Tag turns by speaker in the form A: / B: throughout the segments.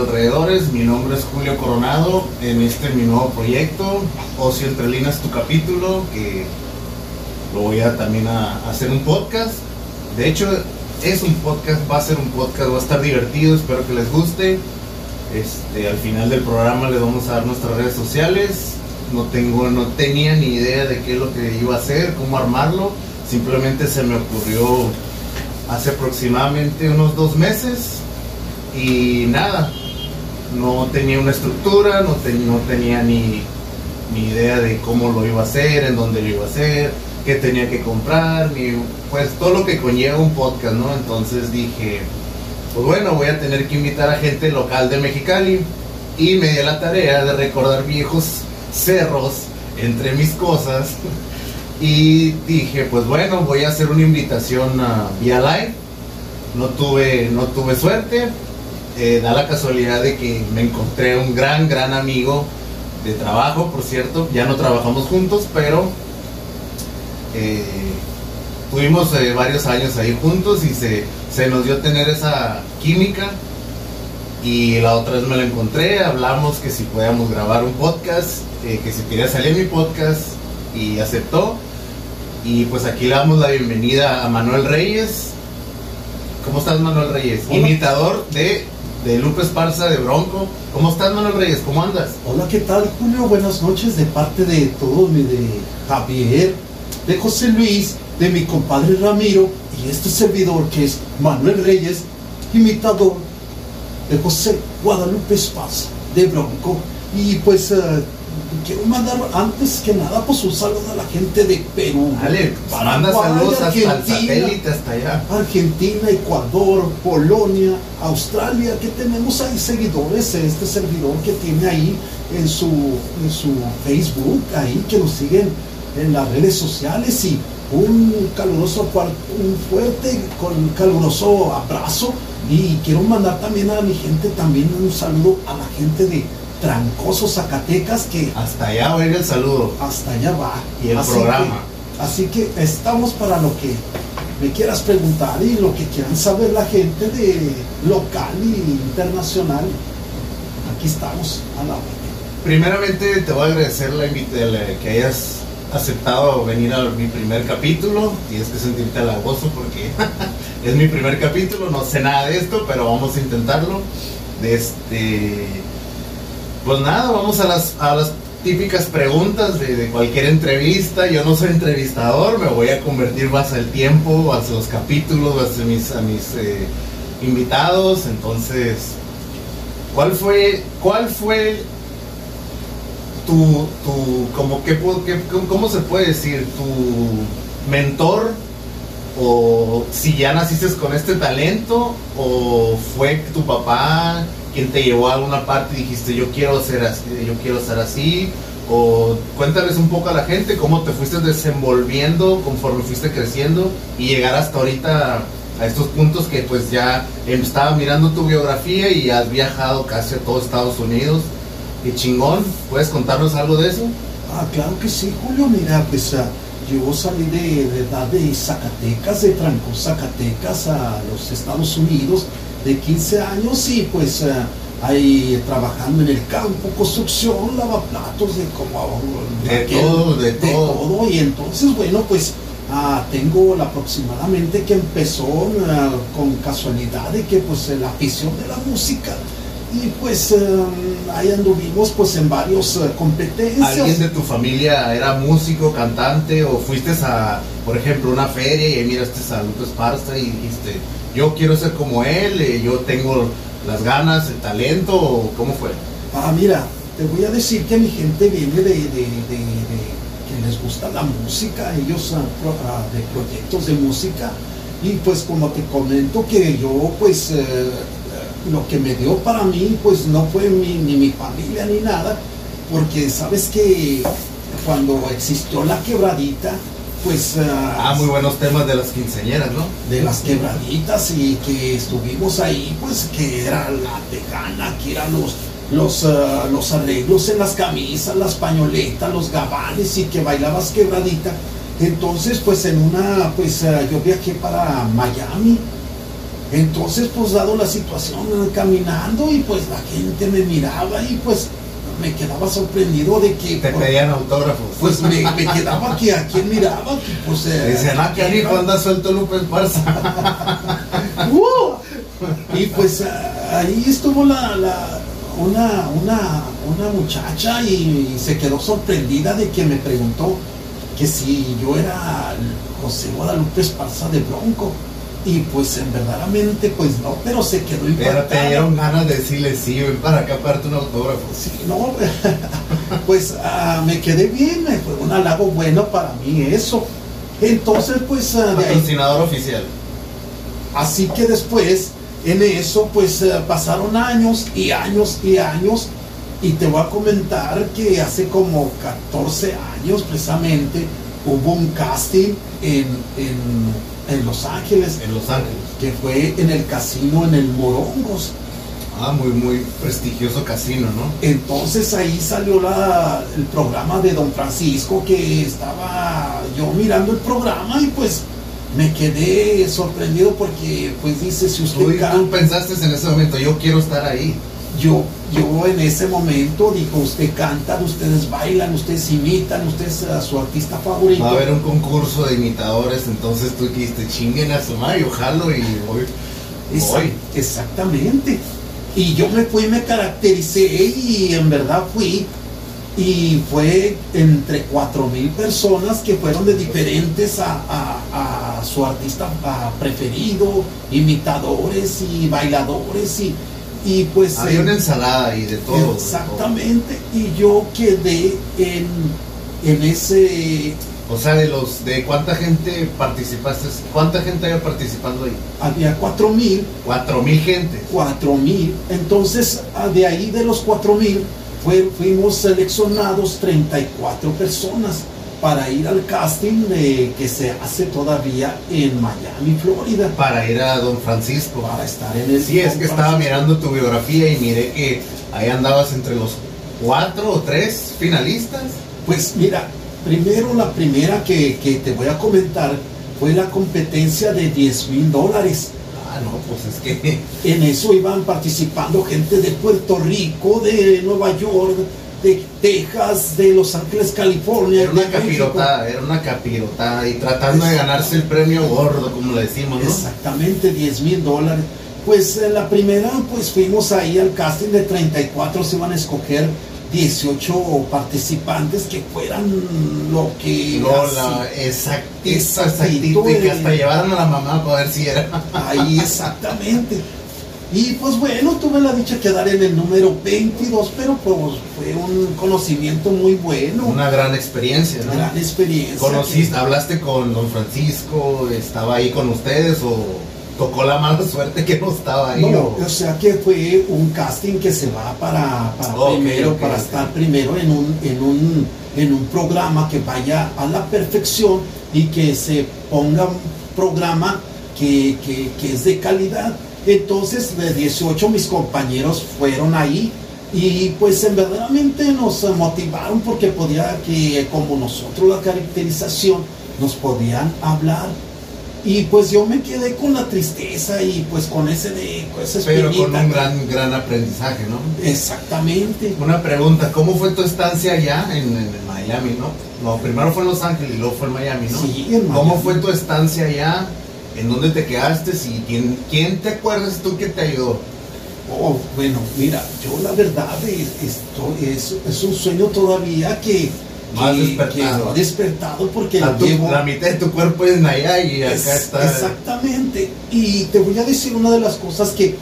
A: Alrededores. Mi nombre es Julio Coronado. En este mi nuevo proyecto, Ocio Entre Líneas, tu capítulo, que lo voy a también a hacer un podcast. De hecho, es un podcast, va a ser un podcast, va a estar divertido, espero que les guste. Este, al final del programa les vamos a dar nuestras redes sociales. No tengo, no tenía ni idea de qué es lo que iba a hacer, cómo armarlo. Simplemente se me ocurrió hace aproximadamente unos dos meses y nada, no tenía una estructura, no, te- no tenía ni, ni idea de cómo lo iba a hacer, en dónde lo iba a hacer, qué tenía que comprar, ni pues todo lo que conlleva un podcast, ¿no? Entonces dije, pues bueno, voy a tener que invitar a gente local de Mexicali y me di la tarea de recordar viejos cerros entre mis cosas y dije, pues bueno, voy a hacer una invitación a vía live. No tuve, no tuve suerte. Eh, da la casualidad de que me encontré un gran, gran amigo de trabajo, por cierto. Ya no trabajamos juntos, pero eh, tuvimos eh, varios años ahí juntos y se, se nos dio tener esa química. Y la otra vez me lo encontré, hablamos que si podíamos grabar un podcast, eh, que si quería salir mi podcast y aceptó. Y pues aquí le damos la bienvenida a Manuel Reyes. ¿Cómo estás Manuel Reyes?
B: Hola.
A: Imitador de, de Lupe Esparza de Bronco. ¿Cómo estás Manuel Reyes? ¿Cómo andas?
B: Hola, ¿qué tal, Julio? Buenas noches de parte de todos, de Javier, de José Luis, de mi compadre Ramiro y este servidor que es Manuel Reyes, imitador de José Guadalupe Esparza de Bronco. Y pues eh, quiero mandar antes que nada pues un saludo a la gente de Perú,
A: Dale, manda saludos hasta el
B: Argentina,
A: satélite, hasta allá.
B: Argentina, Ecuador, Polonia, Australia, que tenemos ahí seguidores, este servidor que tiene ahí en su, en su Facebook, ahí que nos siguen en las redes sociales y un caluroso, un fuerte, con caluroso abrazo y quiero mandar también a mi gente también un saludo a la gente de Trancoso, Zacatecas, que
A: Hasta allá va a ir el saludo.
B: hasta allá va.
A: Y el
B: Así
A: programa.
B: que- así que estamos para lo que me quieras preguntar y lo que quieran saber la gente de local y internacional. Aquí estamos a la orden.
A: Primeramente te voy a agradecer la la- que hayas aceptado venir a mi primer capítulo. Tienes que sentirte halagoso porque es mi primer capítulo, no sé nada de esto, pero vamos a intentarlo. Este, pues nada, vamos a las, a las típicas preguntas de, cualquier entrevista. Yo no soy entrevistador, me voy a convertir más al tiempo, hacia los capítulos, hacia mis, a mis eh, invitados. Entonces, ¿cuál fue, cuál fue tu, tu como que, cómo se puede decir, tu mentor o si ya naciste con este talento o fue tu papá quien te llevó a alguna parte y dijiste yo quiero ser así, yo quiero ser así o cuéntales un poco a la gente cómo te fuiste desenvolviendo conforme fuiste creciendo y llegar hasta ahorita a estos puntos que pues ya em, estaba mirando tu biografía y has viajado casi a todo Estados Unidos. Qué chingón, ¿puedes contarnos algo de eso?
B: Ah, claro que sí, Julio. Mira, pues ah, yo salí de, de edad de Zacatecas, de Tranco, Zacatecas, a los Estados Unidos, de 15 años y pues ah, ahí trabajando en el campo, construcción, lavaplatos, de como...
A: De
B: aquel-
A: todo, de
B: de
A: todo.
B: todo. Y entonces, bueno, pues ah, tengo la aproximadamente que empezó ah, con casualidad de que pues la afición de la música. Y pues ah, ahí anduvimos pues en varios ah, competencias.
A: ¿Alguien de tu familia era músico, cantante o fuiste a, por ejemplo, una feria y miraste a Lupe Esparza y dijiste, yo quiero ser como él, eh, yo tengo las ganas, el talento, o cómo fue?
B: Ah, mira, te voy a decir que mi gente viene de, de- de- de- que les gusta la música, ellos pro- ah, de proyectos de música. Y pues como te comento que yo pues eh, lo que me dio para mí pues no fue mi- ni mi familia ni nada, porque sabes que cuando existió la quebradita, pues...
A: Ah, muy buenos temas de las quinceañeras, ¿no?
B: de las quebraditas y que estuvimos ahí, pues que era la tejana, que eran los, los, ah, los arreglos en las camisas, las pañoletas, los gabanes y que bailabas quebradita. Entonces, pues en una, pues ah, yo viajé para Miami Entonces, pues dado la situación, caminando y pues la gente me miraba y pues me quedaba sorprendido de que...
A: Te
B: por-
A: pedían autógrafos.
B: pues me, me quedaba que a quién miraba, que pues... eh,
A: Dicen, ah, que hijo anda suelto Lupe Esparza.
B: ¡Uh! Y pues ah, ahí estuvo la, la- una, una, una muchacha y, se quedó sorprendida de que me preguntó que si yo era José Guadalupe Esparza de Bronco. Y pues en verdaderamente pues no, pero se quedó
A: Pero te dieron ganas de decirle, sí, ven para acá para un autógrafo.
B: Sí, no, pues ah, me quedé bien, fue un halago bueno para mí eso. Entonces pues ah,
A: Patrocinador oficial.
B: Así que después, en eso, pues eh, pasaron años y años y años. Y te voy a comentar que hace como 14 años precisamente hubo un casting en, en- en Los Ángeles,
A: En Los Ángeles.
B: que fue en el casino en el Morongos.
A: Ah, muy, muy prestigioso casino, ¿no?
B: Entonces ahí salió la, el programa de Don Francisco que estaba yo mirando el programa y pues me quedé sorprendido porque pues dice si usted
A: Tú,
B: canta-
A: tú pensaste en ese momento, yo quiero estar ahí.
B: Yo, yo en ese momento dijo, usted canta, ustedes bailan, ustedes imitan, usted es a su artista favorito.
A: Va a haber un concurso de imitadores, entonces tú dijiste, chinguen a su madre, yo jalo y voy.
B: Esa-
A: voy.
B: exactamente. Y yo me fui, me caractericé y en verdad fui. Y fue entre cuatro mil personas que fueron de diferentes a, a- a su artista preferido, imitadores y bailadores y, y pues...
A: Había
B: eh,
A: una ensalada ahí de todo. de todo.
B: Exactamente. Y yo quedé en, en ese.
A: O sea, de los, de cuánta gente participaste, cuánta gente había participando ahí.
B: Había cuatro mil,
A: Cuatro mil gentes.
B: cuatro mil. Entonces, ah, de ahí de los cuatro mil, fue- fuimos seleccionados 34 personas para ir al casting de- que se hace todavía en Miami, Florida.
A: Para ir a Don Francisco.
B: Para estar en el.
A: Sí, es que estaba mirando tu biografía y miré que ahí andabas entre los cuatro o tres finalistas.
B: Pues mira, primero la primera que, que te voy a comentar fue la competencia de 10 mil dólares.
A: Ah, no, pues es que
B: En eso iban participando gente de Puerto Rico, de Nueva York, de Texas, de Los Ángeles, California.
A: era una capirotada, era una capirotada y tratando de ganarse el premio gordo, como le decimos, ¿no?
B: Exactamente, 10 mil dólares. Pues eh, la primera, pues fuimos ahí al casting de 34, se iban a escoger 18 participantes que fueran lo que...
A: No, la
B: Exactito,
A: exactita, que hasta llevaron a la mamá para ver si era.
B: Ahí exactamente. Y pues bueno, tuve la dicha de quedar en el número 22, pero pues fue un conocimiento muy bueno, una
A: gran experiencia, ¿no?
B: gran experiencia.
A: ¿Conociste, hablaste con don Francisco, estaba ahí con ustedes o tocó la mala suerte que no estaba ahí?
B: No,
A: o-
B: o sea que fue un casting que se va para, para primero, para estar primero en un, en un en un programa que vaya a la perfección y que se ponga un programa que, que- que es de calidad. Entonces, de 18 mis compañeros fueron ahí y pues en verdaderamente nos motivaron porque podía que como nosotros la caracterización nos podían hablar y pues yo me quedé con la tristeza y pues con ese de con esa
A: pero con un gran, gran aprendizaje, ¿no?
B: exactamente
A: Una pregunta, ¿cómo fue tu estancia allá en, en Miami, no? No, primero fue en Los Ángeles y luego fue en Miami, ¿no?
B: Sí, en
A: ¿Cómo fue tu estancia allá? ¿En dónde te quedaste? ¿Y quién, quién te acuerdas tú que te ayudó?
B: Oh, bueno, mira, yo la verdad es, esto es, es un sueño todavía que, que-
A: despertado.
B: despertado porque
A: La,
B: llevo.
A: mitad de tu cuerpo es allá y acá
B: Es-
A: está.
B: Exactamente. Y te voy a decir una de las cosas que,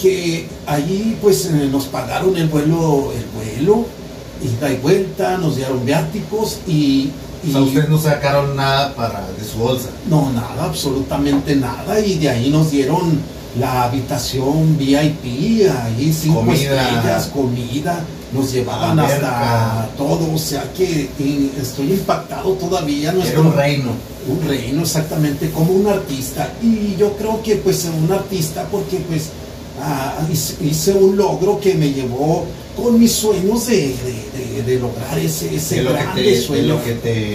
B: que allí pues eh, nos pagaron el vuelo, el vuelo, ida y vuelta, nos dieron viáticos y,
A: O sea, ustedes no sacaron nada para, de su bolsa.
B: no, nada, absolutamente nada. Y de ahí nos dieron la habitación VIP, ahí cinco
A: Comida.
B: estrellas, comida, nos llevaban hasta todo. O sea que eh, estoy impactado todavía.
A: Era
B: nuestro-
A: un reino.
B: un reino exactamente como un artista y yo creo que pues un artista porque pues ah, hice, hice un logro que me llevó con mis sueños de, de- de- de lograr ese, ese
A: de lo que
B: grande
A: te, de lo que te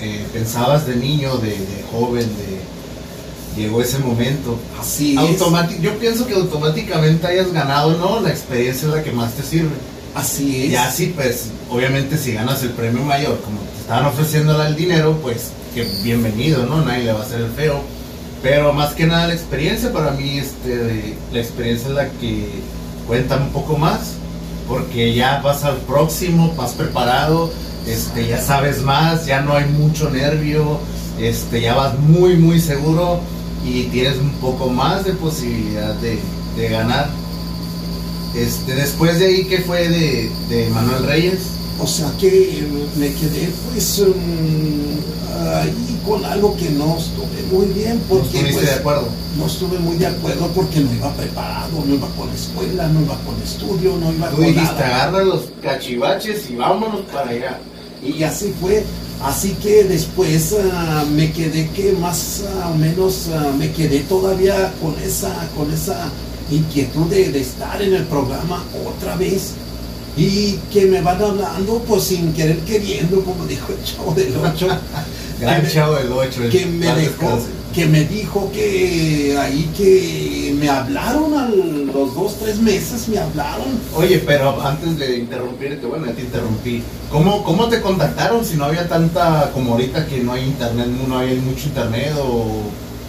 A: eh, pensabas de niño, de, de joven, de llegó ese momento.
B: Así es.
A: Automáti- yo pienso que automáticamente hayas ganado, ¿no? La experiencia es la que más te sirve.
B: Así es.
A: Ya sí, pues, obviamente si ganas el premio mayor, como te estaban ofreciendo el dinero, pues, que bienvenido, ¿no? Nadie le va a hacer el feo. Pero más que nada la experiencia, para mí, este, la experiencia es la que cuenta un poco más, porque ya vas al próximo, vas preparado, este, ya sabes más, ya no hay mucho nervio, este, ya vas muy, muy seguro y tienes un poco más de posibilidad de, de ganar. Este, después de ahí, ¿qué fue de, de Manuel Reyes?
B: O sea que me quedé pues ahí con algo que no estuve muy bien
A: ¿No
B: porque pues,
A: de acuerdo?
B: no estuve muy de acuerdo porque no iba preparado, no iba con escuela, no iba con estudio, no iba
A: Tú
B: con
A: dijiste,
B: nada.
A: agarra los cachivaches y vámonos para allá.
B: Y así fue. Así que después ah, me quedé que más ah, o menos ah, me quedé todavía con esa, con esa inquietud de, de estar en el programa otra vez. Y que me van hablando pues sin querer queriendo, como dijo el chavo del 8.
A: Gran
B: Que me-
A: chavo del 8.
B: que me dejó, que me dijo que ahí que me hablaron a los dos, tres meses, me hablaron.
A: Oye, pero antes de interrumpirte, bueno, ya te interrumpí. ¿Cómo, ¿Cómo te contactaron si no había tanta, como ahorita que no hay internet, no hay mucho internet o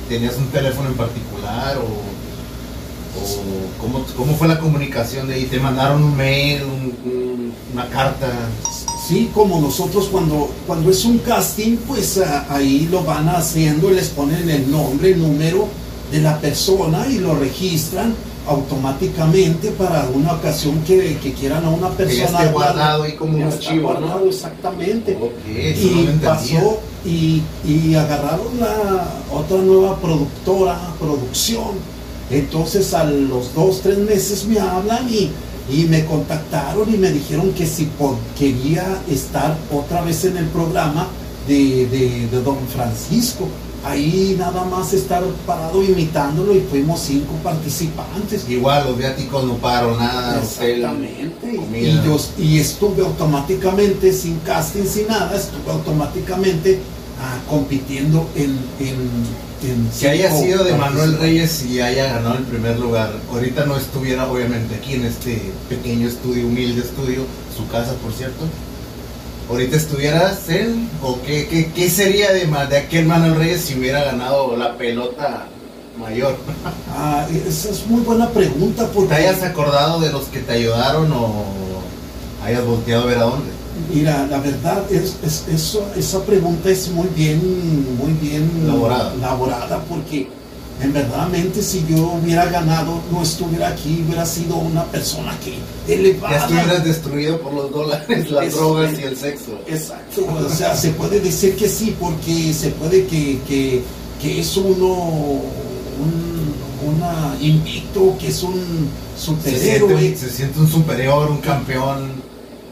A: tenías un teléfono en particular o... o ¿cómo, ¿Cómo fue la comunicación de ahí? ¿Te mandaron un mail, un- un- una carta?
B: Sí, como nosotros cuando, cuando es un casting, pues ah, ahí lo van haciendo y les ponen el nombre, el número de la persona y lo registran automáticamente para una ocasión que, que quieran a una persona.
A: esté guardado ahí como un archivo, ¿no?
B: guardado, Exactamente.
A: No
B: y pasó y, y agarraron la otra nueva productora, producción. Entonces a los dos, tres meses me hablan y, y me contactaron y me dijeron que si quería estar otra vez en el programa de, de- de Don Francisco. Ahí nada más estar parado imitándolo y fuimos cinco participantes.
A: Igual, los viáticos no pagaron nada,
B: Exactamente. Y, yo, y estuve automáticamente, sin casting, sin nada, estuve automáticamente ah, compitiendo en, en, en
A: Que haya sido de Manuel. Reyes y haya ganado el primer lugar. Ahorita no estuviera obviamente aquí en este pequeño estudio, humilde estudio, su casa por cierto. Ahorita estuvieras en, o qué, qué, qué sería de, de aquel Manuel Reyes si hubiera ganado la pelota mayor.
B: Ah, esa es muy buena pregunta
A: ¿Te
B: porque,
A: hayas acordado de los que te ayudaron o hayas volteado a ver a dónde?
B: Mira, la verdad, es, es- eso, esa pregunta es muy bien, muy bien
A: Elaborada.
B: elaborada porque en verdaderamente si yo hubiera ganado, no estuviera aquí, hubiera sido una persona que elevada.
A: Ya estuvieras destruido por los dólares, las
B: Es-
A: drogas y el sexo.
B: Exacto, o sea, se puede decir que sí, porque se puede que, que, que es uno un una invicto, que es un
A: Se
B: superhéroe,
A: siente, se siente un superior, un campeón.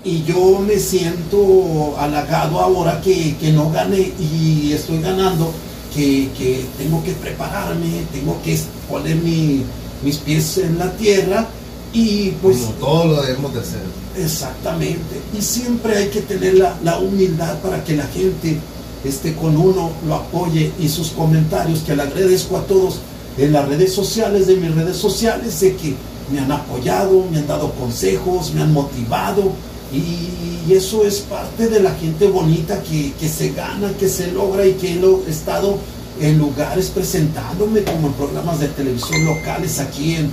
B: Y yo me siento halagado ahora que, que no gane y estoy ganando, que, que tengo que prepararme, tengo que poner mi- mis pies en la tierra y pues
A: como todo lo debemos de hacer.
B: Exactamente. Y siempre hay que tener la, la humildad para que la gente esté con uno, lo apoye y sus comentarios, que le agradezco a todos en las redes sociales, de mis redes sociales, sé que me han apoyado, me han dado consejos, me han motivado y, eso es parte de la gente bonita que, que se gana, que se logra y que he lo- he estado en lugares presentándome como en programas de televisión locales aquí en,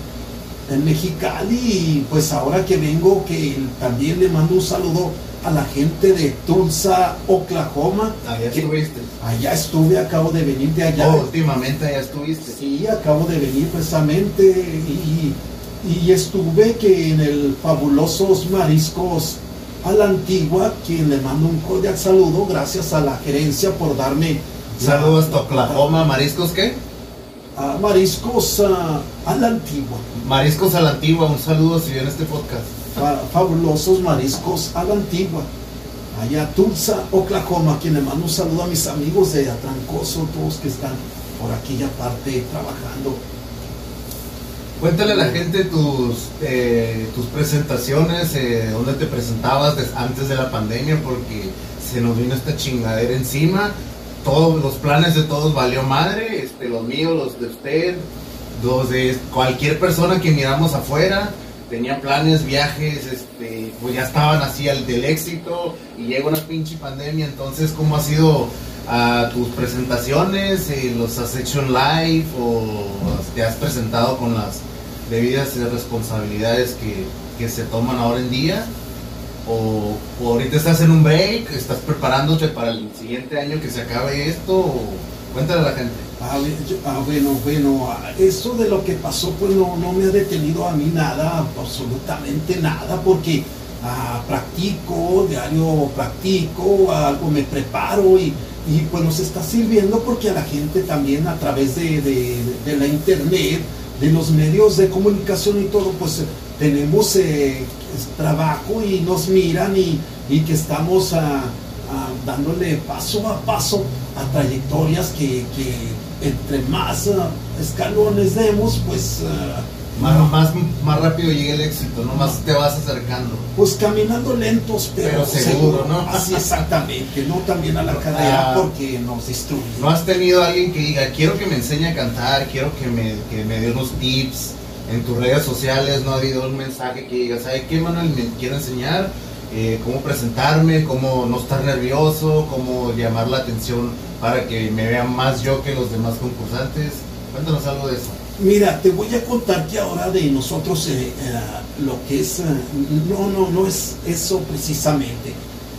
B: en Mexicali y pues ahora que vengo que también le mando un saludo a la gente de Tulsa, Oklahoma.
A: Allá estuviste.
B: allá estuve, acabo de venir de allá.
A: Oh, últimamente allá estuviste.
B: Sí, acabo de venir precisamente y, y estuve que en el fabulosos mariscos a la antigua, quien le mando un cordial saludo, gracias a la gerencia por darme
A: Saludos hasta Oklahoma. ¿Mariscos qué?
B: a mariscos ah, a la antigua.
A: Mariscos a la antigua. Un saludo si ven este podcast.
B: fa- fabulosos mariscos a la antigua. Allá Tulsa, Oklahoma, quien le mando un saludo a mis amigos de Atrancoso, todos que están por aquella parte trabajando.
A: Cuéntale a la gente tus, eh, tus presentaciones, eh, dónde te presentabas antes de la pandemia, porque se nos vino esta chingadera encima. Todos los planes de todos valió madre, este, los míos, los de usted, los de cualquier persona que miramos afuera, tenía planes, viajes, este, pues ya estaban así al del éxito y llega una pinche pandemia, entonces ¿cómo ha sido a tus presentaciones? Eh, ¿Los has hecho en live o te has presentado con las debidas responsabilidades que, que se toman ahora en día? O, ahorita estás en un break, estás preparándote para el siguiente año que se acabe esto, o cuéntale a la gente.
B: Ah, ah bueno, bueno, eso de lo que pasó pues no, no me ha detenido a mí nada, absolutamente nada, porque ah, practico, diario practico, algo me preparo y, y, pues nos está sirviendo porque a la gente también a través de, de, la internet, de los medios de comunicación y todo, pues tenemos eh, trabajo y nos miran y, que estamos ah, ah, dándole paso a paso a trayectorias que, entre más ah, escalones demos, pues...
A: Más, más, más, rápido llega el éxito, ¿no? Más te vas acercando.
B: Pues caminando lentos, pero,
A: seguro, ¿no?
B: Así exactamente, no también a la cadera porque nos destruye.
A: ¿No has tenido alguien que diga, quiero que me enseñe a cantar, quiero que me, que me dé unos tips? en tus redes sociales no ha habido un mensaje que digas, ¿sabes qué, Manuel? Me quiero enseñar eh, cómo presentarme, cómo no estar nervioso, cómo llamar la atención para que me vean más yo que los demás concursantes. Cuéntanos algo de eso.
B: Mira, te voy a contar que ahora de nosotros eh, eh, lo que es, no, no, no es eso precisamente,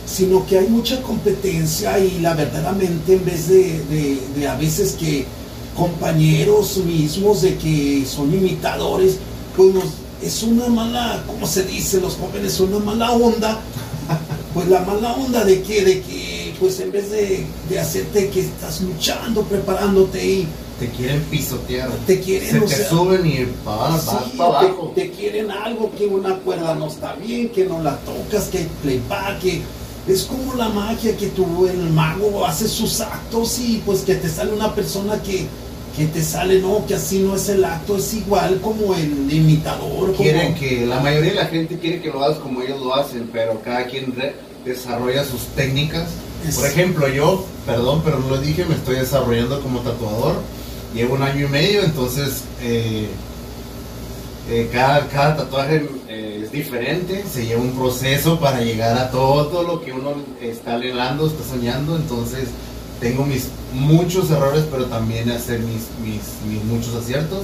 B: sino que hay mucha competencia y la verdaderamente en vez de, de a veces que compañeros mismos de que son imitadores, pues es una mala, ¿cómo se dice? Los jóvenes una mala onda. Pues la mala onda de que, de que pues en vez de, hacerte que estás luchando, preparándote y
A: te quieren pisotear.
B: Te quieren,
A: Se te suben y vas, para abajo.
B: Te, quieren algo que una cuerda no está bien, que no la tocas, que hay playback, que es como la magia que tú, el mago, hace sus actos y pues que te sale una persona que que te sale, no, que así no es el acto, es igual como el imitador.
A: Quieren que, la mayoría de la gente quiere que lo hagas como ellos lo hacen, pero cada quien desarrolla sus técnicas. Por ejemplo, yo, perdón, pero no lo dije, me estoy desarrollando como tatuador. Llevo un año y medio, entonces eh, eh, cada, cada, tatuaje eh, es diferente, se lleva un proceso para llegar a todo, lo que uno está anhelando, está soñando, entonces tengo mis muchos errores, pero también hacer mis, mis, muchos aciertos.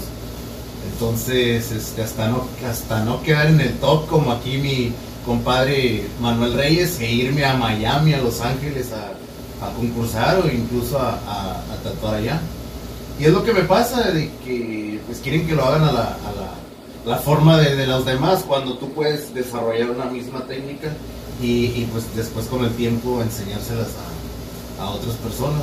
A: Entonces, este, hasta, no, hasta no quedar en el top como aquí mi compadre Manuel Reyes e irme a Miami, a Los Ángeles a, concursar o incluso a, tatuar allá. Y es lo que me pasa, de que pues quieren que lo hagan a la, la, forma de, de, los demás, cuando tú puedes desarrollar una misma técnica y, y pues después con el tiempo enseñárselas a, a otras personas.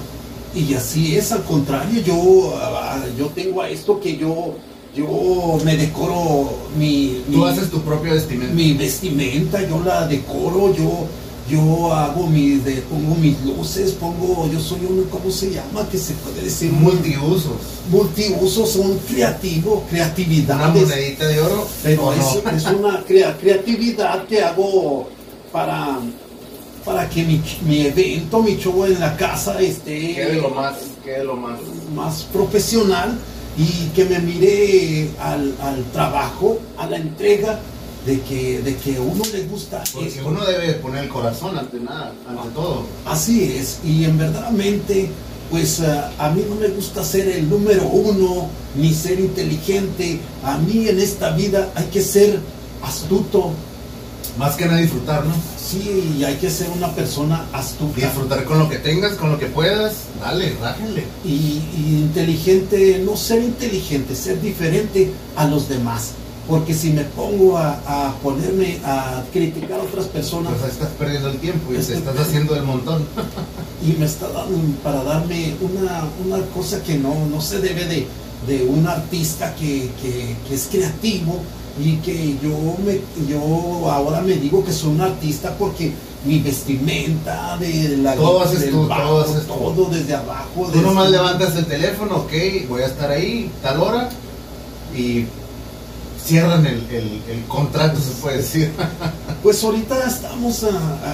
B: Y así es, al contrario, yo, ah, yo tengo a esto que yo, yo me decoro mi...
A: Tú haces tu propia vestimenta.
B: Mi vestimenta, yo la decoro, yo, yo hago mi, de, pongo mis luces, pongo, yo soy un, ¿cómo se llama? Que se puede decir.
A: Multiusos.
B: Multiusos, son creativo, creatividad.
A: Una monedita de oro.
B: Pero es, es, una creatividad que hago para para que mi, mi, evento, mi show en la casa esté
A: quede lo más, lo más.
B: más profesional y que me mire al, al, trabajo, a la entrega de que, de que uno le gusta.
A: Porque uno debe poner el corazón ante nada, ante todo.
B: Así es, y en verdaderamente, pues eh, a mí no me gusta ser el número uno, ni ser inteligente. A mí en esta vida hay que ser astuto.
A: Más que nada disfrutar, ¿no?
B: Sí, hay que ser una persona astuta.
A: Disfrutar con lo que tengas, con lo que puedas, dale, rájenle.
B: Y, inteligente, no ser inteligente, ser diferente a los demás. Porque si me pongo a, ponerme a criticar a otras personas.
A: Pues estás perdiendo el tiempo y te estás haciendo el montón.
B: y me está dando para darme una, una cosa que no, no se debe de, de un artista que, que, que es creativo y que yo me yo ahora me digo que soy un artista porque mi vestimenta de la
A: todo haces tú, todo, haces
B: todo desde abajo
A: tú nomás levantas el teléfono ok voy a estar ahí tal hora y cierran el, el, contrato se puede decir.
B: Pues ahorita estamos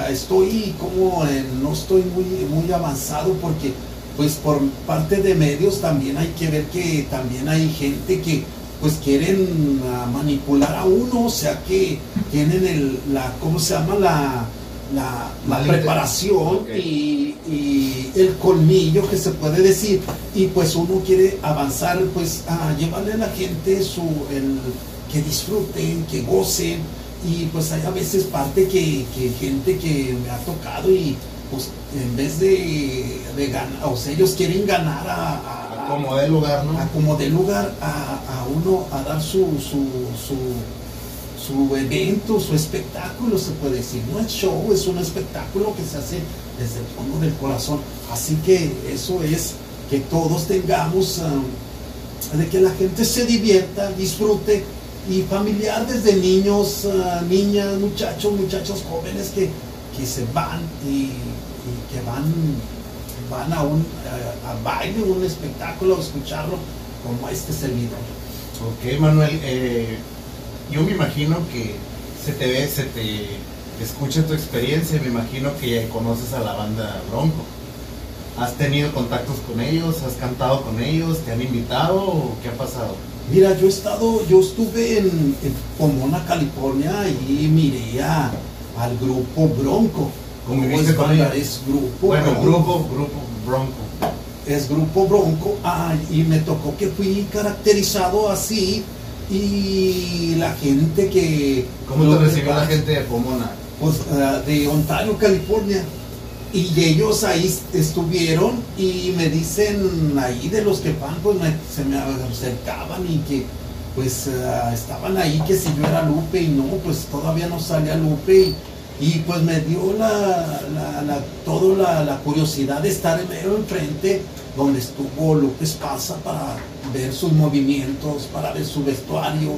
B: estoy como no estoy muy muy avanzado porque pues por parte de medios también hay que ver que también hay gente que pues quieren ah, manipular a uno, o sea que tienen el, la, ¿cómo se llama? La, la, preparación y, y el colmillo que se puede decir. Y pues uno quiere avanzar pues a llevarle a la gente su el que disfruten que gocen y pues hay a veces parte que, que gente que me ha tocado y pues en vez de, de ganar o sea ellos quieren ganar a, a- a-
A: Como de lugar, ¿no?
B: a como de lugar a, a uno a dar su, su, su, su evento, su espectáculo, se puede decir. No es show, es un espectáculo que se hace desde el fondo del corazón. Así que eso es que todos tengamos, ah, de que la gente se divierta, disfrute y familiar desde niños, ah, niñas, muchachos, muchachos jóvenes que, que se van y, que van van a un a, a baile, un espectáculo, a escucharlo como este servidor.
A: Ok, Manuel, eh, yo me imagino que se te ve, se te escucha tu experiencia, me imagino que conoces a la banda Bronco. ¿Has tenido contactos con ellos? ¿Has cantado con ellos? ¿Te han invitado qué ha pasado?
B: Mira, yo he estado, yo estuve en, en Pomona, California y miré a- al grupo Bronco. Como
A: ¿Conviviste
B: es
A: con
B: es grupo
A: Bueno,
B: Bronco.
A: grupo, grupo Bronco.
B: es grupo Bronco, ah, y me tocó que fui caracterizado así y la gente que...
A: ¿Cómo
B: lo
A: te recibió la gente de Pomona?
B: pues, ah, de Ontario, California. Y ellos ahí estuvieron y me dicen ahí de los que van, pues se me acercaban y que pues ah, estaban ahí que si yo era Lupe y no, pues todavía no salía Lupe y, y, pues me dio la, la, la, todo la, curiosidad de estar enfrente donde estuvo Lupe Espasa para ver sus movimientos, para ver su vestuario,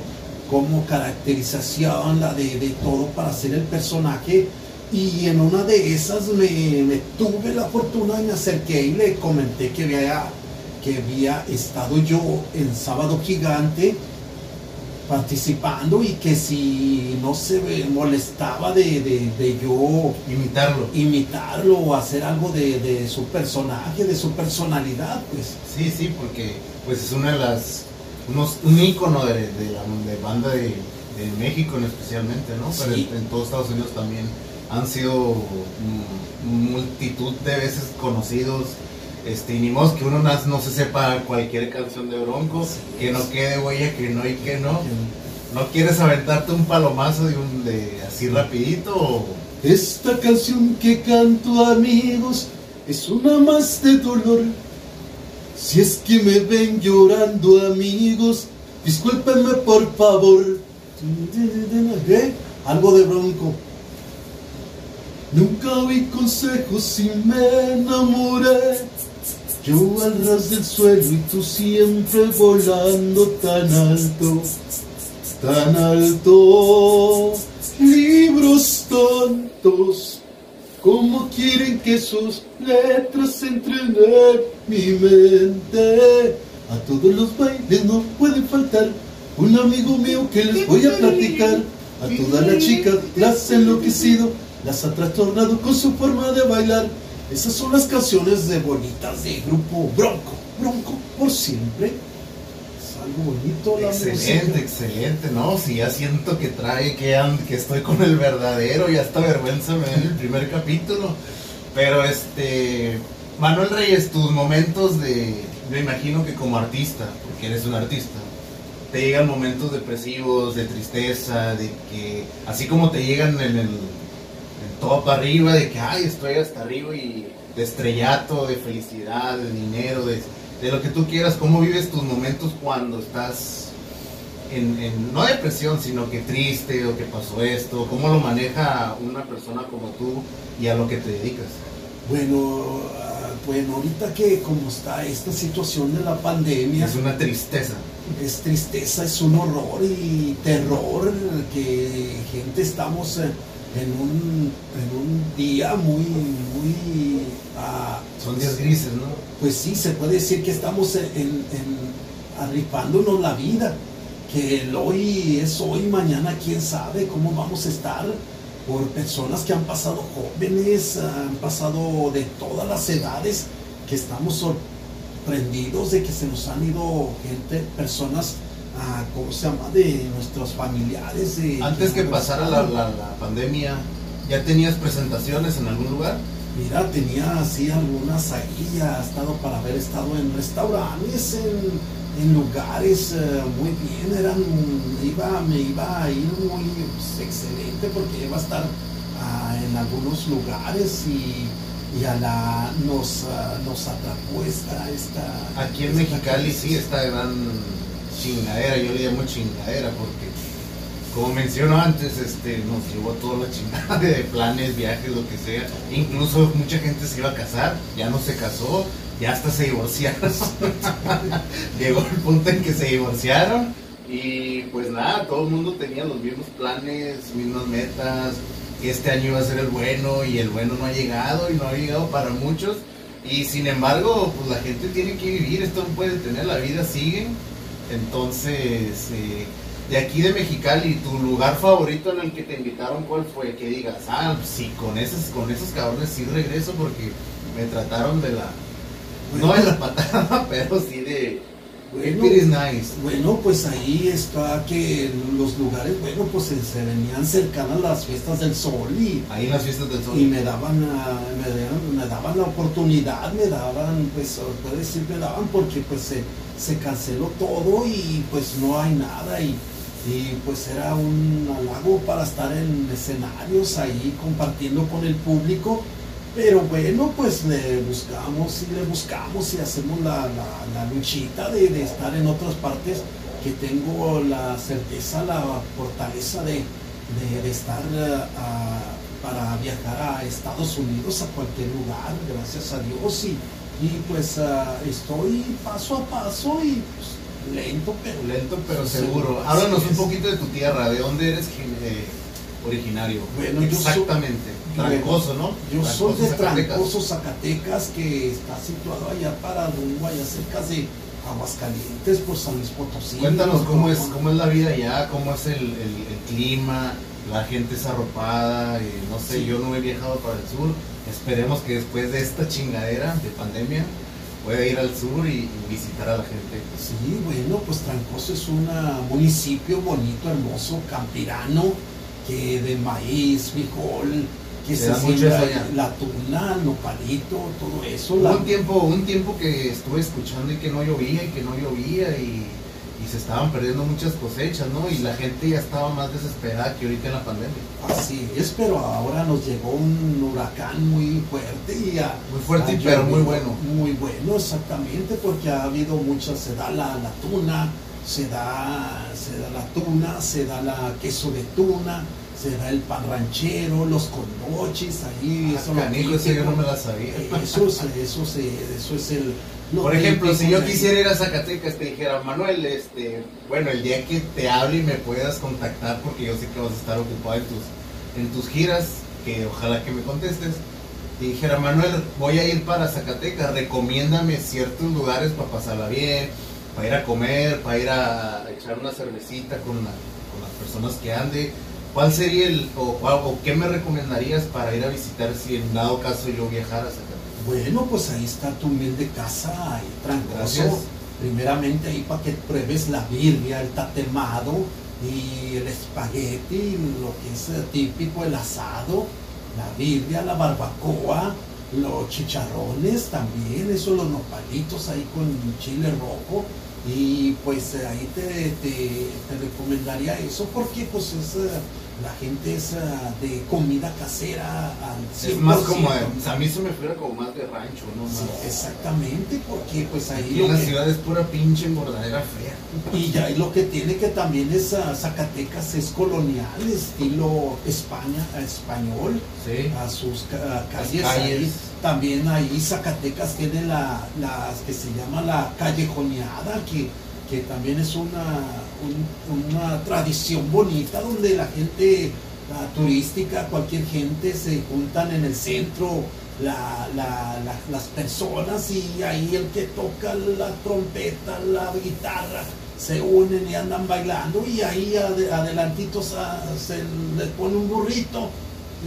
B: como caracterización, la de, de todo para hacer el personaje. Y en una de esas me, me tuve la fortuna y me acerqué y le comenté que había, que había estado yo en Sábado Gigante participando y que si no se molestaba de, de- de yo
A: Imitarlo.
B: imitarlo o hacer algo de, de su personaje, de su personalidad, pues
A: Sí, sí, porque pues es una de las unos, un ícono de, de la banda de, de México en especialmente, ¿no? Pero en, en todos Estados Unidos también han sido multitud de veces conocidos. Este, y ni modo que uno no se sepa cualquier canción de Bronco,
B: Sí.
A: que no quede huella, que no y que no. ¿No quieres aventarte un palomazo de un de así rapidito?
B: Esta canción que canto amigos es una más de dolor. Si es que me ven llorando amigos, discúlpenme por favor. ¿Eh? Algo de bronco. Nunca oí consejos y me enamoré. Yo al ras del suelo y tú siempre volando tan alto tan alto. Libros tontos, como quieren que sus letras entren en mi mente. A todos los bailes no puede faltar un amigo mío que les voy a platicar. A todas las chicas las enloquecido, las ha trastornado con su forma de bailar. Esas son las canciones de bonitas de grupo Bronco. Bronco por siempre. Es algo bonito la
A: Excelente,
B: música.
A: excelente, ¿no? Si ya siento que trae, que, que estoy con el verdadero, y hasta vergüenza me da en el primer capítulo. Pero este, Manuel Reyes, tus momentos de, me imagino que como artista, porque eres un artista, te llegan momentos depresivos, de tristeza, de que, así como te llegan en el, todo para arriba, de que, ay, estoy hasta arriba y de estrellato, de felicidad, de dinero, de, de lo que tú quieras, ¿cómo vives tus momentos cuando estás en, en- no depresión, sino que triste o que pasó esto? ¿Cómo lo maneja una persona como tú y a lo que te dedicas?
B: Bueno, ah, bueno, ahorita que como está esta situación de la pandemia,
A: Es una tristeza.
B: es tristeza, es un horror y terror que gente estamos eh, en un, en un día muy, muy, ah,
A: Son días grises, ¿no?
B: pues sí, se puede decir que estamos en, en- la vida, que el hoy es hoy, mañana quién sabe cómo vamos a estar por personas que han pasado jóvenes, han pasado de todas las edades que estamos sorprendidos de que se nos han ido gente, personas, ah, ¿cómo se llama? De nuestros familiares.
A: Antes que pasara la, la- la pandemia, ¿ya tenías presentaciones en algún lugar?
B: Mira, tenía así algunas ahí, ya he estado para haber estado en restaurantes, en, en lugares eh, muy bien, eran, iba, me iba a ir muy pues, excelente porque iba a estar ah, en algunos lugares y, y a la, nos, ah, nos atrapó esta, esta...
A: Aquí en
B: esta
A: Mexicali
B: crisis.
A: sí esta gran chingadera, yo le llamo chingadera porque como menciono antes, este, nos llevó toda la chingada de planes, viajes, lo que sea. Incluso mucha gente se iba a casar, ya no se casó, ya hasta se divorciaron. Llegó el punto en que se divorciaron y pues nada, todo el mundo tenía los mismos planes, mismas metas, este año iba a ser el bueno y el bueno no ha llegado y no ha llegado para muchos. Y sin embargo, pues la gente tiene que vivir, esto no puede tener, la vida sigue. Entonces, eh, de aquí de Mexicali, tu lugar favorito en el que te invitaron, ¿cuál fue? Que digas, ah, sí, con esos, con esos cabrones sí regreso porque me trataron de la, no de la patada, pero sí de,
B: Bueno,
A: it is nice.
B: Bueno, pues ahí está que los lugares, bueno, pues se, se venían cercanas las fiestas del sol y,
A: Ahí las fiestas del sol.
B: y me daban ah, me, dieron- me daban la oportunidad, me daban, pues puede decir me daban porque pues se, se canceló todo y pues no hay nada y, y pues era un halago para estar en escenarios ahí compartiendo con el público. Pero bueno, pues le buscamos y le buscamos y hacemos la, la- la luchita de, de estar en otras partes que tengo la certeza, la fortaleza de, de- de estar eh, a- para viajar a Estados Unidos, a cualquier lugar, gracias a Dios. Y, y pues ah, estoy paso a paso y pues, lento, pero
A: Lento pero
B: Seguro,
A: seguro. Háblanos un poquito de tu tierra, ¿de dónde eres eh, originario?
B: Bueno, yo soy-
A: Exactamente. Trancoso, ¿no?
B: Yo soy de. Trancoso, Zacatecas, que está situado allá para rumbo, allá cerca de Aguascalientes, por San Luis Potosí.
A: Cuéntanos cómo es, cómo es la vida allá, cómo es el, el- el clima, la gente es arropada, eh, no sé,
B: Sí.
A: yo no he viajado para el sur, esperemos que después de esta chingadera de pandemia pueda ir al sur y, y visitar a la gente.
B: Sí, bueno, pues Trancoso es un municipio bonito, hermoso, campirano, que de maíz, frijol, que
A: Se
B: se,
A: mucho
B: la tuna, nopalito, todo eso.
A: Hubo
B: la-
A: un tiempo, un tiempo que estuve escuchando y que no llovía y que no llovía y, y se estaban perdiendo muchas cosechas, ¿no? Y la gente ya estaba más desesperada que ahorita en la pandemia.
B: Así es, pero ahora nos llegó un huracán muy fuerte y a-
A: Muy fuerte,
B: ha
A: pero muy bueno.
B: Muy bueno, exactamente, porque ha habido muchas, se da la, la tuna, se da, se da la tuna, se da la queso de tuna, se da el pan ranchero, los condochis, ahí,
A: Ah,
B: eso lo
A: canijo, eso yo no me la sabía.
B: Eso, es- eso, se- eso es el...
A: Por ejemplo, si yo quisiera ir a Zacatecas, te dijera, Manuel, este, bueno, el día que te hable y me puedas contactar, porque yo sé que vas a estar ocupado en tus, en tus giras, que ojalá que me contestes, te dijera, Manuel, voy a ir para Zacatecas, recomiéndame ciertos lugares para pasarla bien, para ir a comer, para ir a echar una cervecita con, la- con las personas que ande. ¿Cuál sería el, o, o qué me recomendarías para ir a visitar si en dado caso yo viajara a Zacatecas?
B: Bueno, pues ahí está tu humilde casa, ahí
A: Gracias.
B: trancoso. Primeramente ahí para que pruebes la birria, el tatemado y el espagueti, lo que es eh, típico, el asado, la birria, la barbacoa, los chicharrones también, eso, los nopalitos ahí con chile rojo. Y pues eh, ahí te, te- te recomendaría eso porque pues es, eh, la gente es eh, de comida casera al 100%.
A: Es más como, de- a mí se me fuera como más de rancho, ¿no?
B: Sí, exactamente, porque pues ahí
A: Aquí en la
B: que-
A: ciudad es pura pinche engordadera fea.
B: y ya y lo que tiene que también es ah, Zacatecas es colonial, estilo España, español,
A: Sí.
B: a sus ca- calles,
A: calles.
B: ahí. También ahí Zacatecas tiene la, la que se llama la callejoneada, que, que también es una, un- una tradición bonita donde la gente la turística, cualquier gente se juntan en el centro, la- la- la- las personas y ahí el que toca la trompeta, la guitarra, se unen y andan bailando y ahí ade- adelantitos se les pone un burrito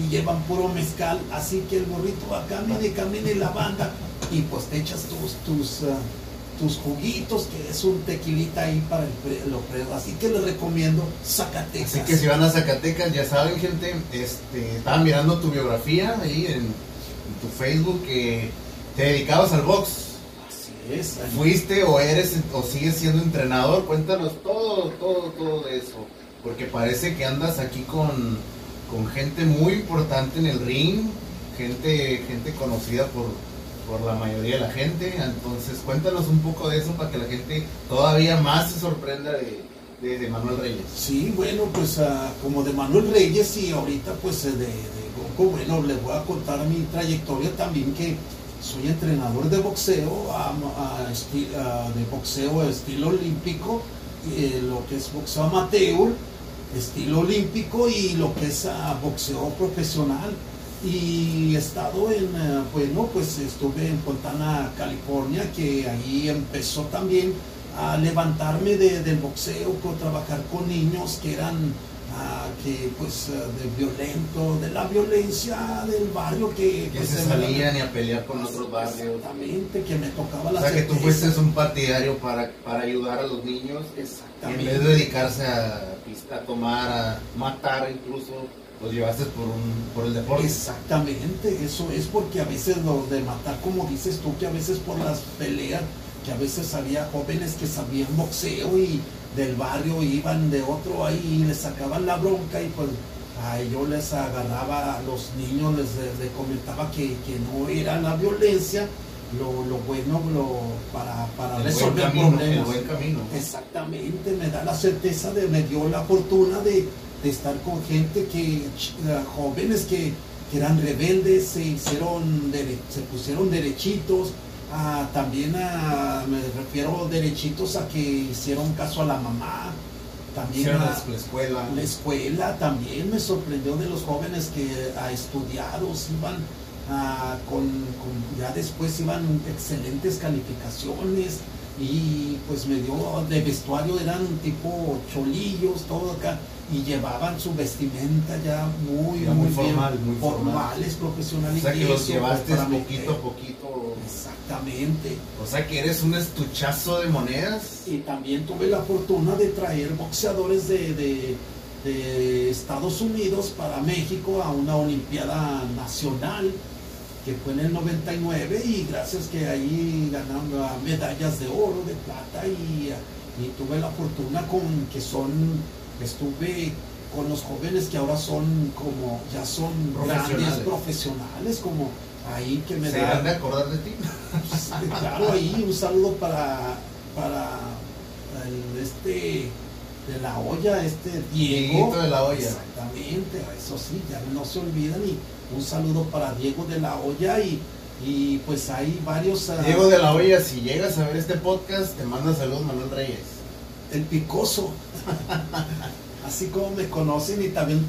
B: y llevan puro mezcal, así que el morrito va camine, camine la banda y pues te echas tus, tus, ah, tus juguitos, que es un tequilita ahí para el, pre- lo pre- Así que les recomiendo Zacatecas.
A: Así que si van a Zacatecas, ya saben, gente, este, estaba mirando tu biografía ahí en, en tu Facebook que te dedicabas al box.
B: Así es. ahí-
A: ¿Fuiste o eres o sigues siendo entrenador? Cuéntanos todo, todo, todo de eso. Porque parece que andas aquí con, con gente muy importante en el ring, gente, gente conocida por, por la mayoría de la gente. Entonces, cuéntanos un poco de eso para que la gente todavía más se sorprenda de, de, Manuel Reyes.
B: Sí, bueno, pues ah, como de Manuel Reyes y ahorita pues eh, de, Goku, bueno, les voy a contar mi trayectoria también que soy entrenador de boxeo, a- a a- de boxeo estilo olímpico, eh, lo que es boxeo amateur, estilo olímpico y lo que es ah, boxeo profesional. Y he estado en, eh, bueno, pues estuve en Fontana, California, que ahí empezó también a levantarme de- del boxeo, con trabajar con niños que eran, ah, que pues ah, de violento, de la violencia del barrio que...
A: Que
B: pues,
A: se salían y a pelear con otros barrios.
B: Exactamente, que me tocaba
A: O
B: la
A: sea que tú fuiste un partidario para, para ayudar a los niños y en
B: Exactamente.
A: vez de dedicarse a, a tomar, a matar incluso, los llevaste por, un, por el deporte.
B: Exactamente, eso es porque a veces los de matar, como dices tú, que a veces por las peleas, que a veces había jóvenes que sabían boxeo y del barrio iban de otro ahí y les sacaban la bronca y pues ay, yo les agarraba a los niños, les, les comentaba que, que no era la violencia lo, lo bueno lo, para, para
A: el
B: resolver
A: camino,
B: problemas.
A: buen camino.
B: Exactamente, me da la certeza de, me dio la fortuna de, de estar con gente que, eh, jóvenes que, que eran rebeldes, se hicieron, dere- se pusieron derechitos, también a, me refiero derechitos a que hicieron caso a la mamá, también a
A: la la escuela.
B: la escuela, también me sorprendió de los jóvenes que a estudiados iban con, con- ya después iban excelentes calificaciones y pues me dio de vestuario eran tipo cholillos todo acá y llevaban su vestimenta ya muy
A: Ya muy
B: muy, bien,
A: formal, muy formal.
B: formales
A: o
B: profesionales
A: sea que
B: y
A: los llevaste poquito a poquito.
B: exactamente
A: O sea que eres un estuchazo de monedas.
B: y también tuve la fortuna de traer boxeadores de, de- de Estados Unidos para México a una Olimpiada Nacional que fue en el 99 y gracias que ahí ganando ah, medallas de oro, de plata y, y tuve la fortuna con que son, estuve con los jóvenes que ahora son como, ya son grandes
A: Profesionales.
B: como ahí que me
A: Se
B: da
A: han de acordar de ti.
B: Sí, claro, ahí un saludo para, para el, este de la olla, este Diego.
A: Dieguito de la olla.
B: Exactamente, eso sí, ya no se olvidan. Y un saludo para Diego de la olla y, y pues hay varios. ah,
A: Diego de la Olla, si llegas a ver este podcast, te manda saludos Manuel Reyes.
B: El picoso. Así como me conocen y también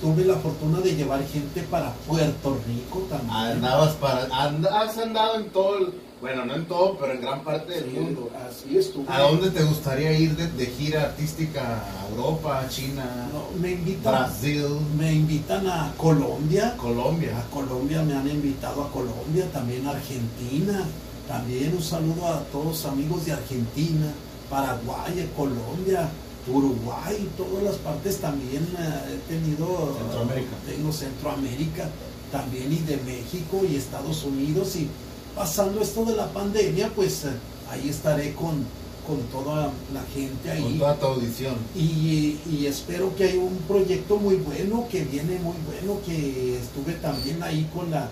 B: tuve la fortuna de llevar gente para Puerto Rico también.
A: Andabas para. and- has andado en todo el. Bueno, no en todo, pero en gran parte del
B: Sí,
A: mundo.
B: Así estuve.
A: ¿A dónde te gustaría ir de, de gira artística? ¿A Europa, China,
B: No, me invitan,
A: Brasil,
B: me invitan a Colombia.
A: Colombia?
B: A Colombia me han invitado a Colombia, también a Argentina. También un saludo a todos amigos de Argentina, Paraguay, Colombia, Uruguay, todas las partes también eh, he tenido.
A: Centroamérica.
B: Tengo Centroamérica también y de México y Estados Unidos. Y pasando esto de la pandemia, pues eh, ahí estaré con, con toda la gente ahí.
A: Con toda tu audición.
B: Y, y espero que hay un proyecto muy bueno, que viene muy bueno, que estuve también ahí con la,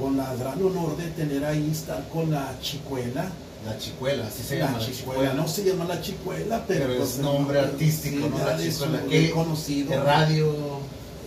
B: con la gran honor de tener ahí, estar con la chicuela.
A: La chicuela, así se
B: la
A: llama. la
B: chicuela, no se llama la chicuela, pero,
A: Pero
B: pues,
A: es nombre artístico,
B: sí,
A: ¿no? La chicuela. ¿Qué?
B: conocido.
A: De radio.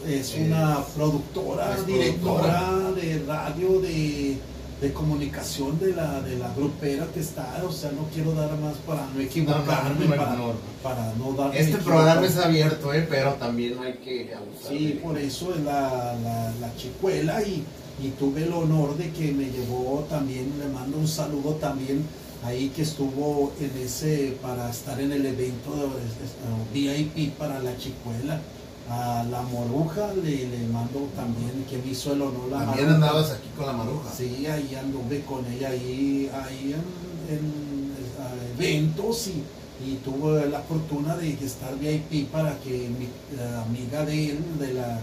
B: Es
A: eh,
B: una productora,
A: es
B: directora de radio, de, de comunicación de la, de la grupera que está, o sea, no quiero dar más para no equivocarme,
A: no, no,
B: para,
A: no.
B: para no dar
A: Este programa es abierto, ¿eh? pero también hay que abusar.
B: Sí, por eso es la, la, la chicuela y, y tuve el honor de que me llevó también, le mando un saludo también ahí que estuvo en ese, para estar en el evento de, de- de- VIP para la chicuela. a la moruja le, le mando también que me hizo el honor la
A: También
B: Maruja.
A: andabas aquí con la maruja.
B: Sí, ahí anduve con ella ahí, ahí en, en, eventos y, y tuve la fortuna de estar VIP para que mi la amiga de él, de la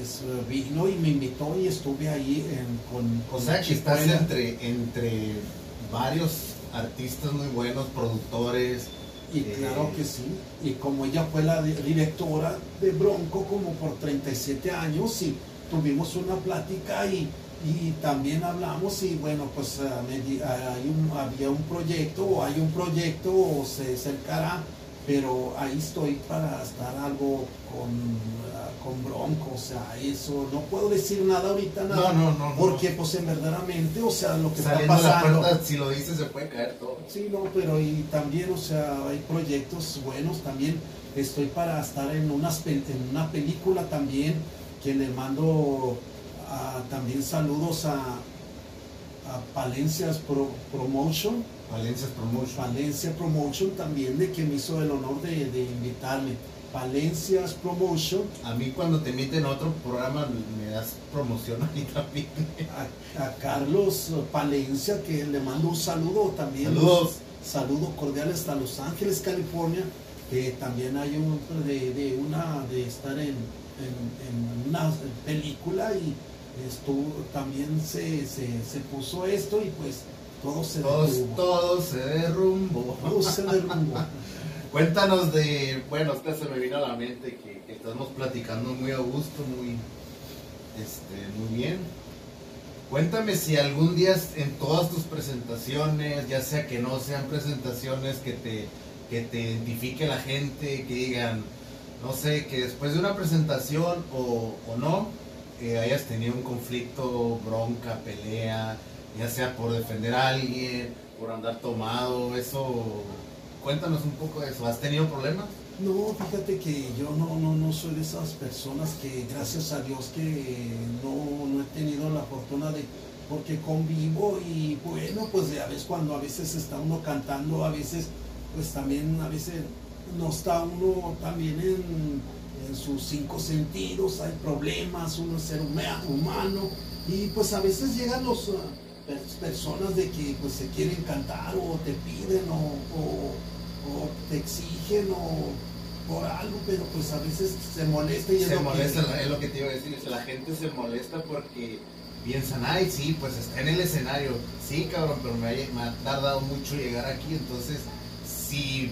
B: es, vino y me invitó y estuve ahí en, con,
A: O
B: con
A: sea
B: la
A: que estás entre, entre varios artistas muy buenos, productores.
B: Y
A: Eh,
B: claro que sí. Y como ella fue la di- directora de Bronco como por 37 años y tuvimos una plática y, y también hablamos y bueno, pues ah, ah, hay un- había un proyecto o hay un proyecto o se acercará, pero ahí estoy para estar algo con, ah, con Bronco. O sea, eso no puedo decir nada ahorita, nada.
A: No, no, no, no.
B: Porque pues en verdaderamente, o sea, lo que está
A: Saliendo la
B: pasando.
A: puerta, si lo dices, se puede caer todo.
B: Sí, no, pero y también, o sea, hay proyectos buenos también. Estoy para estar en, unas, en una película también, que le mando ah, también saludos a, a Palencias Pro- Promotion,
A: Valencias Promotion.
B: Palencia Promotion también, de que me hizo el honor de, de invitarme. Palencias Promotion,
A: A mí cuando te emiten otro programa me das promoción a mí también.
B: a, a Carlos Palencia, que le mando un saludo también.
A: Saludos.
B: Saludos cordiales hasta Los Ángeles, California, que también hay un de, de una de estar en, en- en una película y estuvo también se, se, se puso esto y pues todo se
A: todo derrumbó.
B: Todo se derrumbó.
A: Cuéntanos de, bueno, esta se me vino a la mente que, que estamos platicando muy a gusto, muy, este, muy bien. Cuéntame si algún día en todas tus presentaciones, ya sea que no sean presentaciones que te, que te identifique la gente, que digan, no sé, que después de una presentación o, o no, que hayas tenido un conflicto, bronca, pelea, ya sea por defender a alguien, por andar tomado, eso, cuéntanos un poco de eso. ¿Has tenido problemas?
B: No, fíjate que yo no, no, no soy de esas personas que gracias a Dios que no, no he tenido la fortuna de, porque convivo y bueno, pues ya ves cuando a veces está uno cantando, a veces pues también a veces no está uno también en, sus cinco sentidos, hay problemas, uno es ser huma- humano y pues a veces llegan los... pers- personas de que pues se quieren cantar o te piden o- o o te exigen o por algo, pero pues a veces se molesta y es
A: Se
B: lo que-
A: molesta, es lo que te iba a decir, la gente se molesta porque piensan, ay, sí, pues está en el escenario, sí, cabrón, pero me ha, me ha tardado mucho llegar aquí, entonces, si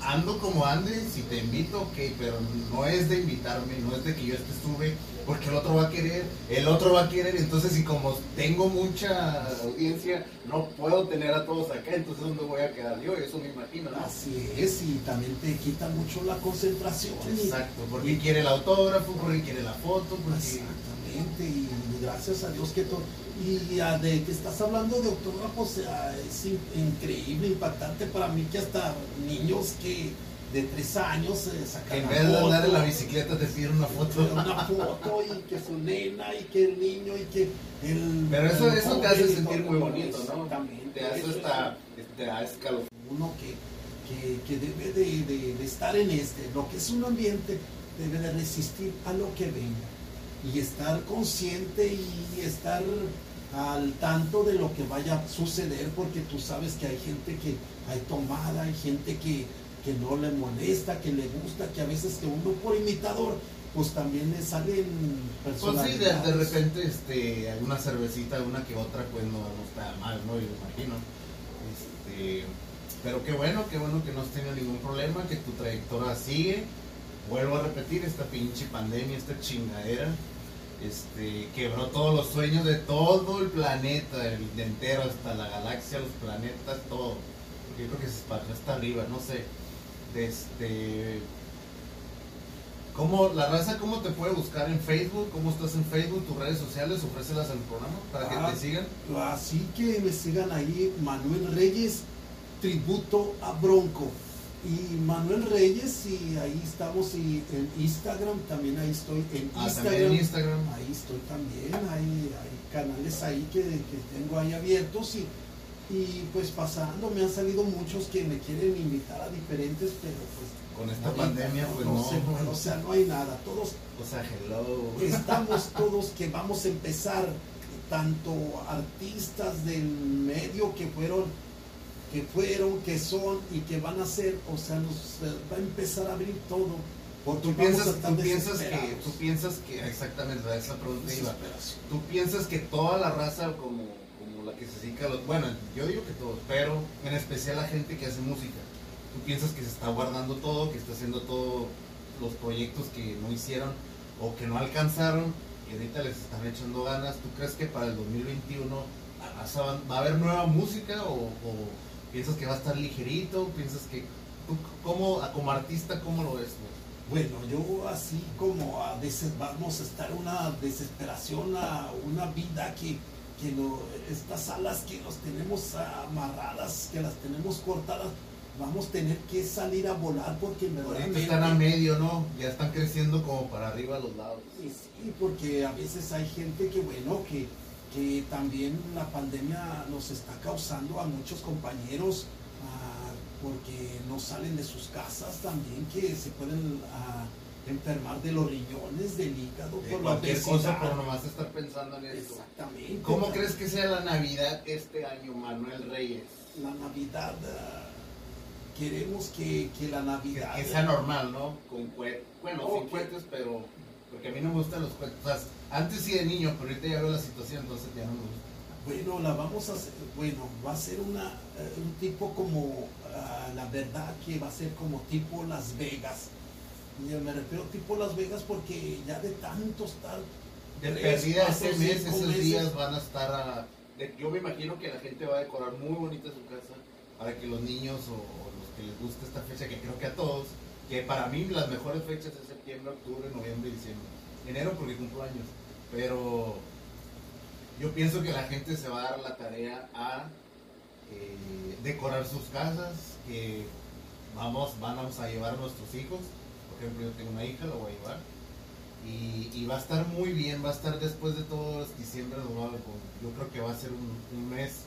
A: ando como ande, si te invito, ok, pero no es de invitarme, no es de que yo esté sube, porque el otro va a querer, el otro va a querer, entonces, y como tengo mucha audiencia, no puedo tener a todos acá, entonces, ¿dónde voy a quedar yo? Eso me imagino, ¿no?
B: Así es, y también te quita mucho la concentración. y-
A: Exacto, porque quiere el autógrafo, porque quiere la foto, porque...
B: Exactamente, y gracias a Dios que todo. Y ya de que estás hablando de autógrafos, es in- increíble, impactante para mí que hasta niños que de tres años eh, sacan
A: En vez de andar en la bicicleta te piden una foto.
B: una foto y que su nena y que el niño y que el
A: Pero eso,
B: el
A: eso te hace sentir muy bonito, ¿no?
B: Exactamente.
A: Te hace hasta, te da escalofríos.
B: uno que, que, que debe de, de- de estar en este, lo que es un ambiente, debe de resistir a lo que venga y estar consciente y estar al tanto de lo que vaya a suceder porque tú sabes que hay gente que hay tomada, hay gente que, que no le molesta, que le gusta, que a veces que uno por imitador pues también le salen
A: Pues sí,
B: personas.
A: de, de repente este, alguna cervecita, una que otra, pues no, no está mal, ¿no? Yo imagino. Este, pero qué bueno, qué bueno que no has tenido ningún problema, que tu trayectoria sigue. Vuelvo a repetir, esta pinche pandemia, esta chingadera, este, quebró todos los sueños de todo el planeta, el de entero, hasta la galaxia, los planetas, todo. Porque yo creo que se esparció hasta arriba, no sé. Este, ¿Cómo, la raza, cómo te puede buscar en Facebook? ¿Cómo estás en Facebook? ¿Tus redes sociales? Ofrécelas al programa para que
B: Ah.
A: te sigan.
B: Así que me sigan ahí, Manuel Reyes, tributo a Bronco. Y Manuel Reyes, y ahí estamos, y en Instagram, también ahí estoy en
A: Ah,
B: Instagram.
A: también en Instagram.
B: Ahí estoy también, hay, hay canales ahí que, que tengo ahí abiertos y, Y pues pasando, me han salido muchos que me quieren invitar a diferentes, pero pues
A: con esta pandemia, pues
B: no,
A: no.
B: se puede, o sea, no hay nada. Todos
A: O sea, hello.
B: estamos todos que vamos a empezar, tanto artistas del medio que fueron, que fueron, que son y que van a ser, o sea, nos eh, va a empezar a abrir todo. Porque
A: Tú piensas, tú piensas que, tú piensas que, exactamente, esa pregunta iba. Tú piensas que toda la raza, como, la que se dedica a los. Bueno, yo digo que todos, pero en especial la gente que hace música. Tú piensas que se está guardando todo, que está haciendo todos los proyectos que no hicieron o que no alcanzaron y ahorita les están echando ganas. ¿Tú crees que para el 2021 la raza va, a haber nueva música o, o piensas que va a estar ligerito? ¿Piensas que. Tú, como, como artista, ¿cómo lo ves?
B: Bueno, yo así como a veces vamos a estar una desesperación, a una vida que, que no, estas alas que nos tenemos amarradas, que las tenemos cortadas, vamos a tener que salir a volar porque
A: Ahorita están a medio, ¿no? Ya están creciendo como para arriba a los lados.
B: Y sí, porque a veces hay gente que, bueno, que, que también la pandemia nos está causando a muchos compañeros, ah, porque no salen de sus casas también, que se pueden ah, enfermar de los riñones, del hígado,
A: De
B: por
A: cualquier cosa por nomás estar pensando en esto.
B: Exactamente.
A: ¿Cómo crees que sea la Navidad este año, Manuel Reyes?
B: La Navidad, ah, queremos que, que la Navidad...
A: que sea normal, ¿no? Con cohetes. Bueno, sin
B: Ok.
A: cohetes, pero. Porque a mí no me gustan los. O sea, antes sí de niño, pero ahorita ya veo la situación, entonces ya no me gusta.
B: Bueno, la vamos a hacer, bueno, va a ser una, eh, un tipo como, ah, la verdad que va a ser como tipo Las Vegas. Me refiero tipo Las Vegas porque ya de tanto estar...
A: De perdida ese mes, esos
B: meses,
A: días van a estar a. de- yo me imagino que la gente va a decorar muy bonita su casa para que los niños o, o los que les guste esta fecha, que creo que a todos, que para mí las mejores fechas es septiembre, octubre, noviembre y diciembre. Enero porque cumplo años. Pero yo pienso que la gente se va a dar la tarea a eh, decorar sus casas, que vamos, vamos a llevar a nuestros hijos. Ejemplo, yo tengo una hija, la voy a llevar. Y, y va a estar muy bien, va a estar después de todo diciembre, ¿no? yo creo que va a ser un, un mes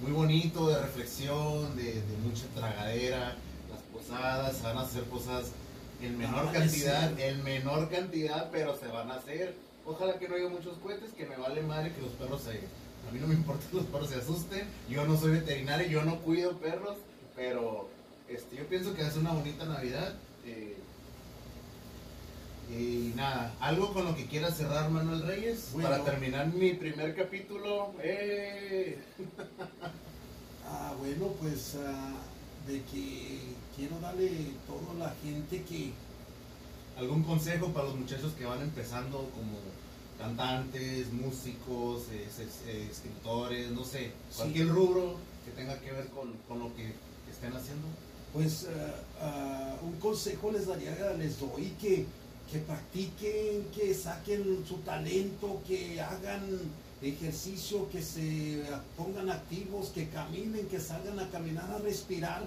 A: muy bonito de reflexión, de, de mucha tragadera, las posadas, van a hacer posadas en menor
B: Ah,
A: cantidad, en menor cantidad, pero se van a hacer. Ojalá que no haya muchos cohetes, que me vale madre que los perros se... A mí no me importa que los perros se asusten, yo no soy veterinario, yo no cuido perros, pero este, yo pienso que hace una bonita Navidad. eh, y nada, algo con lo que quieras cerrar Manuel Reyes
B: Bueno.
A: para terminar mi primer capítulo. ¡Eh!
B: Ah, bueno, pues ah, de que quiero darle a la gente que,
A: ¿Algún consejo para los muchachos que van empezando como cantantes, músicos, es- es- escritores, no sé,
B: Sí.
A: cualquier rubro que tenga que ver con, con lo que estén haciendo?
B: pues ah, ah, un consejo les daría, les doy que, que practiquen, que saquen su talento, que hagan ejercicio, que se pongan activos, que caminen, que salgan a caminar, a respirar,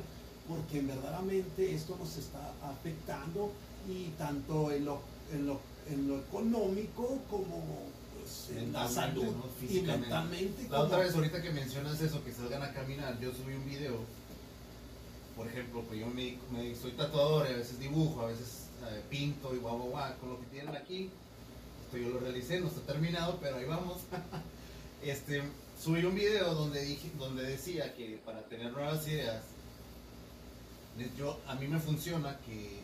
B: porque verdaderamente esto nos está afectando y tanto en lo, en lo, en lo económico como pues, en la salud
A: ¿no?
B: y
A: Físicamente.
B: mentalmente.
A: La otra vez, ahorita que mencionas eso, que salgan a caminar, yo subí un video, por ejemplo, pues yo me, me- soy tatuador y a veces dibujo, a veces pinto y guau, guau, con lo que tienen aquí, esto yo lo realicé, no está terminado, pero ahí vamos. este, subí un video donde, dije, donde decía que para tener nuevas ideas, yo, a mí me funciona que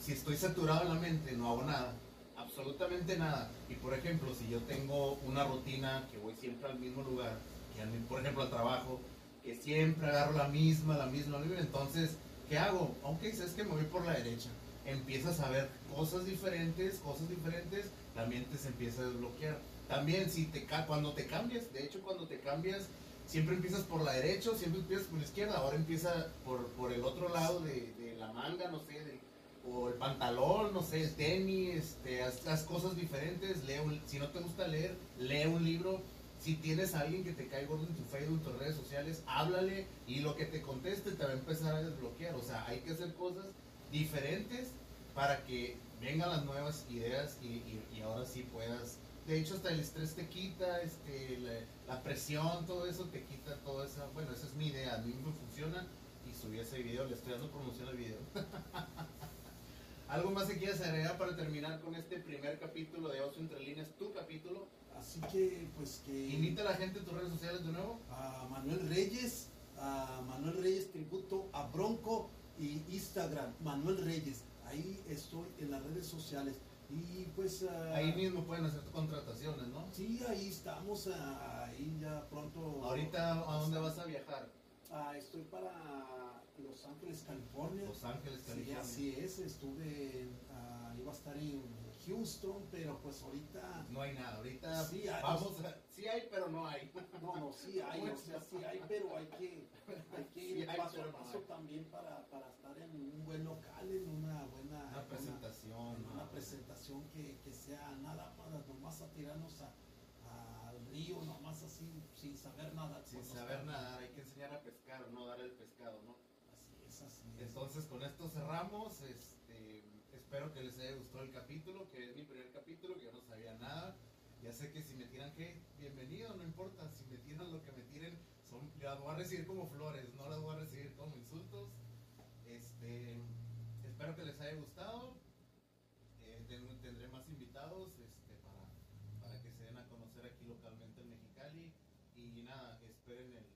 A: si estoy saturado en la mente no hago nada, absolutamente nada. Y por ejemplo, si yo tengo una rutina que voy siempre al mismo lugar, que mi- por ejemplo al trabajo, que siempre agarro la misma, la misma, entonces, ¿qué hago? Aunque sabes que me voy por la derecha, empiezas a ver cosas diferentes, cosas diferentes, la mente se empieza a desbloquear. También si te cuando te cambias, de hecho cuando te cambias, siempre empiezas por la derecha, siempre empiezas por la izquierda, ahora empieza por, por el otro lado de, de la manga, no sé, o el pantalón, no sé, el tenis, este, haz, haz cosas diferentes, lee un- si no te gusta leer, lee un libro, si tienes a alguien que te cae gordo en tu Facebook, en tus redes sociales, háblale y lo que te conteste te va a empezar a desbloquear, o sea, hay que hacer cosas diferentes para que vengan las nuevas ideas y, y- y ahora sí puedas de hecho hasta el estrés te quita, este, la, la presión, todo eso te quita, todo eso. Bueno, esa es mi idea, a mí me funciona y subí ese video, le estoy dando promoción al video. ¿Algo más que quieras agregar para terminar con este primer capítulo de Ocio Entre Líneas, tu capítulo?
B: Así que, pues que...
A: Invita a la gente a tus redes sociales de nuevo.
B: A Manuel Reyes, a Manuel Reyes Tributo, a Bronco y Instagram, Manuel Reyes. Ahí estoy en las redes sociales. Y pues... Uh,
A: ahí mismo pueden hacer contrataciones, ¿no?
B: Sí, ahí estamos, uh, ahí ya pronto...
A: Ahorita, ¿a dónde vas a viajar?
B: Uh, estoy para Los Ángeles, California.
A: Los Ángeles, California.
B: Sí, así es, estuve, iba a estar en Houston, pero pues ahorita...
A: No hay nada, ahorita sí hay, vamos a, sí hay, pero no hay.
B: No, no, sí hay, o sea, sí hay, pero hay que, hay que ir sí paso a paso no también para, para, estar en un buen local, en una buena...
A: Una presentación.
B: Una, una presentación que, que, sea nada más, nomás a tirarnos a al río nomás así sin saber nada
A: sin saber nada hay que enseñar a pescar no dar el pescado no
B: así es así
A: entonces con esto cerramos este espero que les haya gustado el capítulo que es mi primer capítulo que yo no sabía nada. Ya sé que si me tiran que bienvenido no importa si me tiran lo que me tiren son las voy a recibir como flores no las voy a recibir como insultos. Este espero que les haya gustado. Eh, tendré más invitados este para para que se den a conocer aquí localmente en Mexicali. Y nada, esperen el,